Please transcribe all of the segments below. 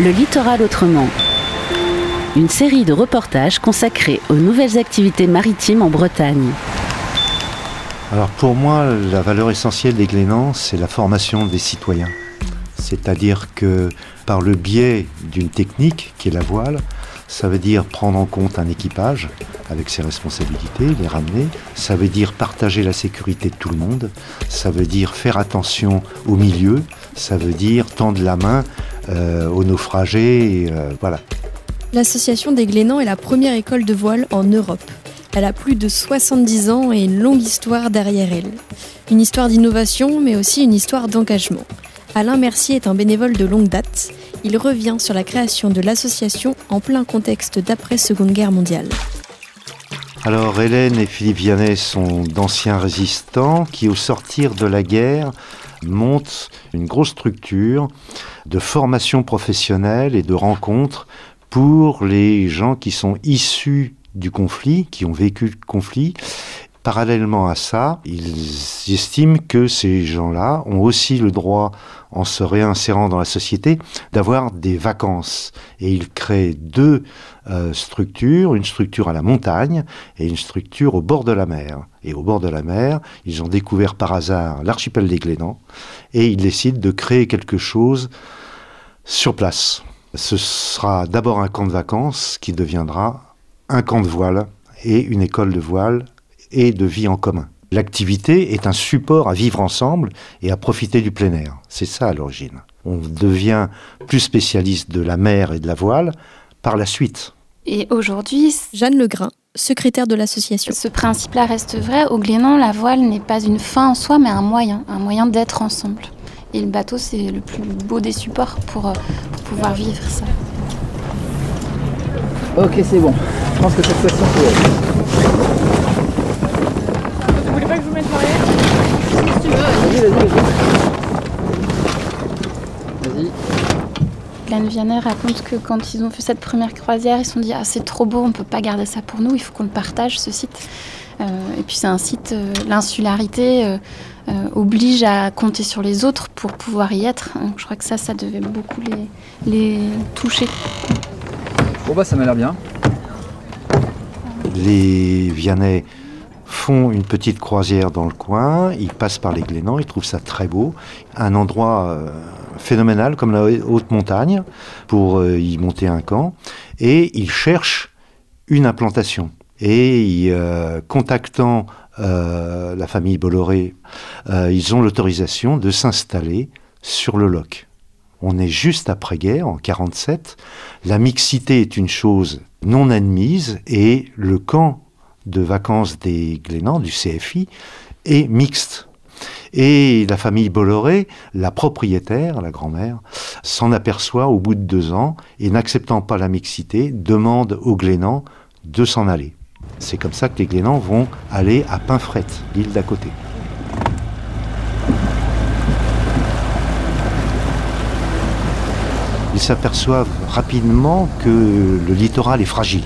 Le littoral autrement. Une série de reportages consacrés aux nouvelles activités maritimes en Bretagne. Alors pour moi, la valeur essentielle des Glénans, c'est la formation des citoyens. C'est-à-dire que par le biais d'une technique qui est la voile, ça veut dire prendre en compte un équipage avec ses responsabilités, les ramener. Ça veut dire partager la sécurité de tout le monde. Ça veut dire faire attention au milieu. Ça veut dire tendre la main aux naufragés. Euh, voilà. L'association des Glénans est la première école de voile en Europe. Elle a plus de 70 ans et une longue histoire derrière elle. Une histoire d'innovation, mais aussi une histoire d'engagement. Alain Mercier est un bénévole de longue date. Il revient sur la création de l'association en plein contexte d'après-seconde guerre mondiale. Alors Hélène et Philippe Vianney sont d'anciens résistants qui, au sortir de la guerre, montent une grosse structure de formation professionnelle et de rencontres pour les gens qui sont issus du conflit, qui ont vécu le conflit. Parallèlement à ça, ils estiment que ces gens-là ont aussi le droit, en se réinsérant dans la société, d'avoir des vacances. Et ils créent deux euh, structures, une structure à la montagne et une structure au bord de la mer. Et au bord de la mer, ils ont découvert par hasard l'archipel des Glénans et ils décident de créer quelque chose sur place. Ce sera d'abord un camp de vacances qui deviendra un camp de voile et une école de voile et de vie en commun. L'activité est un support à vivre ensemble et à profiter du plein air. C'est ça à l'origine. On devient plus spécialiste de la mer et de la voile par la suite. Et aujourd'hui, Jeanne Legrain, secrétaire de l'association. Ce principe-là reste vrai. Au Glénan, la voile n'est pas une fin en soi, mais un moyen, un moyen d'être ensemble. Et le bateau, c'est le plus beau des supports pour, euh, pour pouvoir vivre ça. Ok, c'est bon. Je pense que cette fois-ci, Vous voulez pas que je vous mette derrière Si tu veux. Vas-y, vas-y, vas-y. Vas-y. Glenn Vianney raconte que quand ils ont fait cette première croisière, ils se sont dit Ah, c'est trop beau, on peut pas garder ça pour nous, il faut qu'on le partage, ce site. Euh, et puis, c'est un site, euh, l'insularité euh, euh, oblige à compter sur les autres pour pouvoir y être. Donc, je crois que ça, ça devait beaucoup les, les toucher. Bon bah ça m'a l'air bien. Les Vianney font une petite croisière dans le coin, ils passent par les Glénans, ils trouvent ça très beau, un endroit euh, phénoménal comme la haute montagne pour euh, y monter un camp, et ils cherchent une implantation. Et euh, contactant la famille Bolloré, ils ont l'autorisation de s'installer sur le loch. On est juste après-guerre, en 47. La mixité est une chose non admise et le camp de vacances des Glénans, du CFI, est mixte. Et la famille Bolloré, la propriétaire, la grand-mère, s'en aperçoit au bout de deux ans et n'acceptant pas la mixité, demande aux Glénans de s'en aller. C'est comme ça que les Glénans vont aller à Pinfret, l'île d'à côté. Ils s'aperçoivent rapidement que le littoral est fragile.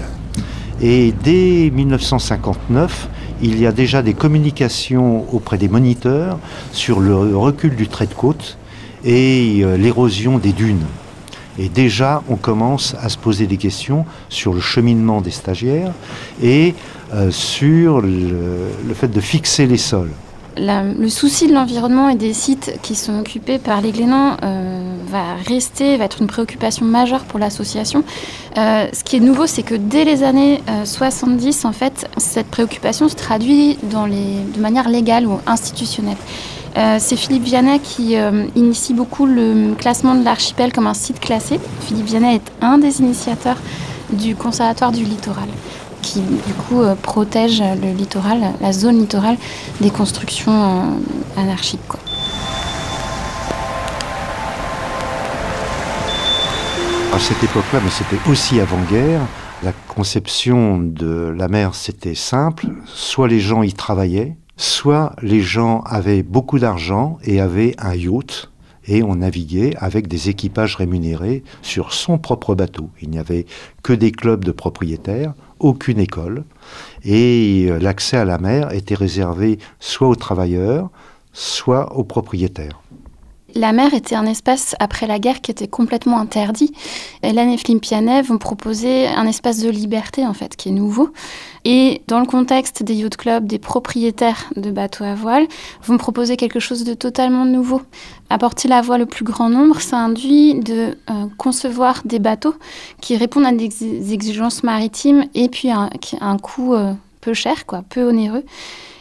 Et dès 1959, il y a déjà des communications auprès des moniteurs sur le recul du trait de côte et euh, l'érosion des dunes. Et déjà, on commence à se poser des questions sur le cheminement des stagiaires et euh, sur le, fait de fixer les sols. Le souci de l'environnement et des sites qui sont occupés par les Glénans euh, va rester, va être une préoccupation majeure pour l'association. Euh, ce qui est nouveau, c'est que dès les années euh, 70, en fait, cette préoccupation se traduit dans les, de manière légale ou institutionnelle. Euh, c'est Philippe Vianney qui euh, initie beaucoup le classement de l'archipel comme un site classé. Philippe Vianney est un des initiateurs du Conservatoire du littoral qui du coup euh, protège le littoral, la zone littorale des constructions euh, anarchiques. À cette époque-là, mais c'était aussi avant-guerre, la conception de la mer, c'était simple. Soit les gens y travaillaient, soit les gens avaient beaucoup d'argent et avaient un yacht. Et on naviguait avec des équipages rémunérés sur son propre bateau. Il n'y avait que des clubs de propriétaires, aucune école. Et euh, l'accès à la mer était réservé soit aux travailleurs, soit aux propriétaires. La mer était un espace après la guerre qui était complètement interdit. Hélène et Philippe Pianet vont proposer un espace de liberté en fait qui est nouveau. Et dans le contexte des yacht clubs, des propriétaires de bateaux à voile vont proposer quelque chose de totalement nouveau. Apporter la voile au plus grand nombre, ça induit de euh, concevoir des bateaux qui répondent à des exigences maritimes et puis à, un coût euh, peu cher, quoi, peu onéreux.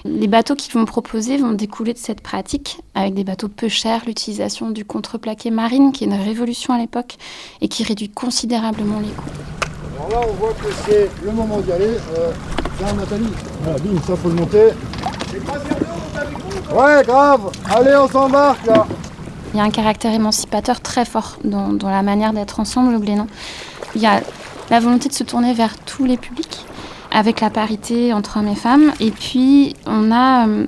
Les bateaux qu'ils vont proposer vont découler de cette pratique, avec des bateaux peu chers, l'utilisation du contreplaqué marine, qui est une révolution à l'époque et qui réduit considérablement les coûts. Alors là, on voit que c'est le moment d'y aller. Euh, tiens, Nathalie, voilà, bim, ça faut le monter. Ouais, grave Allez, on s'embarque là Il y a un caractère émancipateur très fort dans, dans la manière d'être ensemble au Glénan. Il y a la volonté de se tourner vers tous les publics avec la parité entre hommes et femmes. Et puis, on a euh,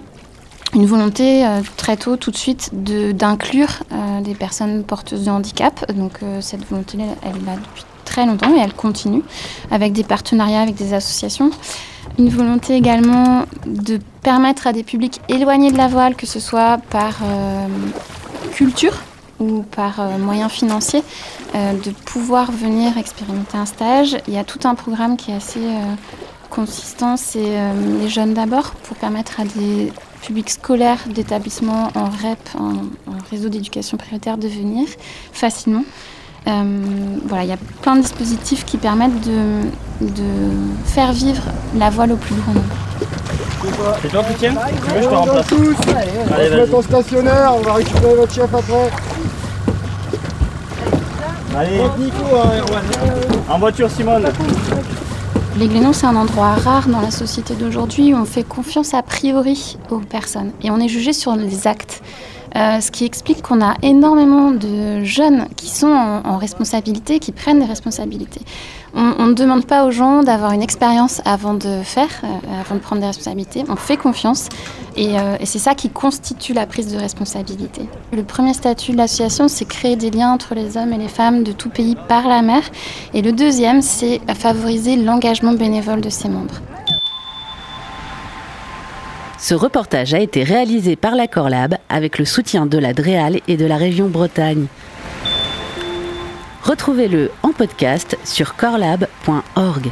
une volonté euh, très tôt, tout de suite, d'inclure euh, des personnes porteuses de handicap. Donc, cette volonté, elle est là depuis très longtemps et elle continue avec des partenariats avec des associations. Une volonté également de permettre à des publics éloignés de la voile, que ce soit par culture ou par moyens financiers, de pouvoir venir expérimenter un stage. Il y a tout un programme qui est assez consistant, c'est euh, les jeunes d'abord, pour permettre à des publics scolaires d'établissements en REP, en, réseau d'éducation prioritaire, de venir facilement. Euh, voilà, il y a plein de dispositifs qui permettent de, de faire vivre la voile au plus grand nombre. C'est toi qui tiens Tu veux, je te remplace. Tous. Allez, on va se mettre en stationnaire, on va récupérer votre chef après. Allez, Nico, hein, en voiture Simone. Les Glénons, c'est un endroit rare dans la société d'aujourd'hui où on fait confiance a priori aux personnes et on est jugé sur les actes. Euh, ce qui explique qu'on a énormément de jeunes qui sont en, responsabilité, qui prennent des responsabilités. On, ne demande pas aux gens d'avoir une expérience avant de faire, euh, avant de prendre des responsabilités. On fait confiance euh, et, c'est ça qui constitue la prise de responsabilité. Le premier statut de l'association, c'est créer des liens entre les hommes et les femmes de tout pays par la mer. Et le deuxième, c'est favoriser l'engagement bénévole de ses membres. Ce reportage a été réalisé par la Corlab avec le soutien de la DREAL et de la région Bretagne. Retrouvez-le en podcast sur corlab.org.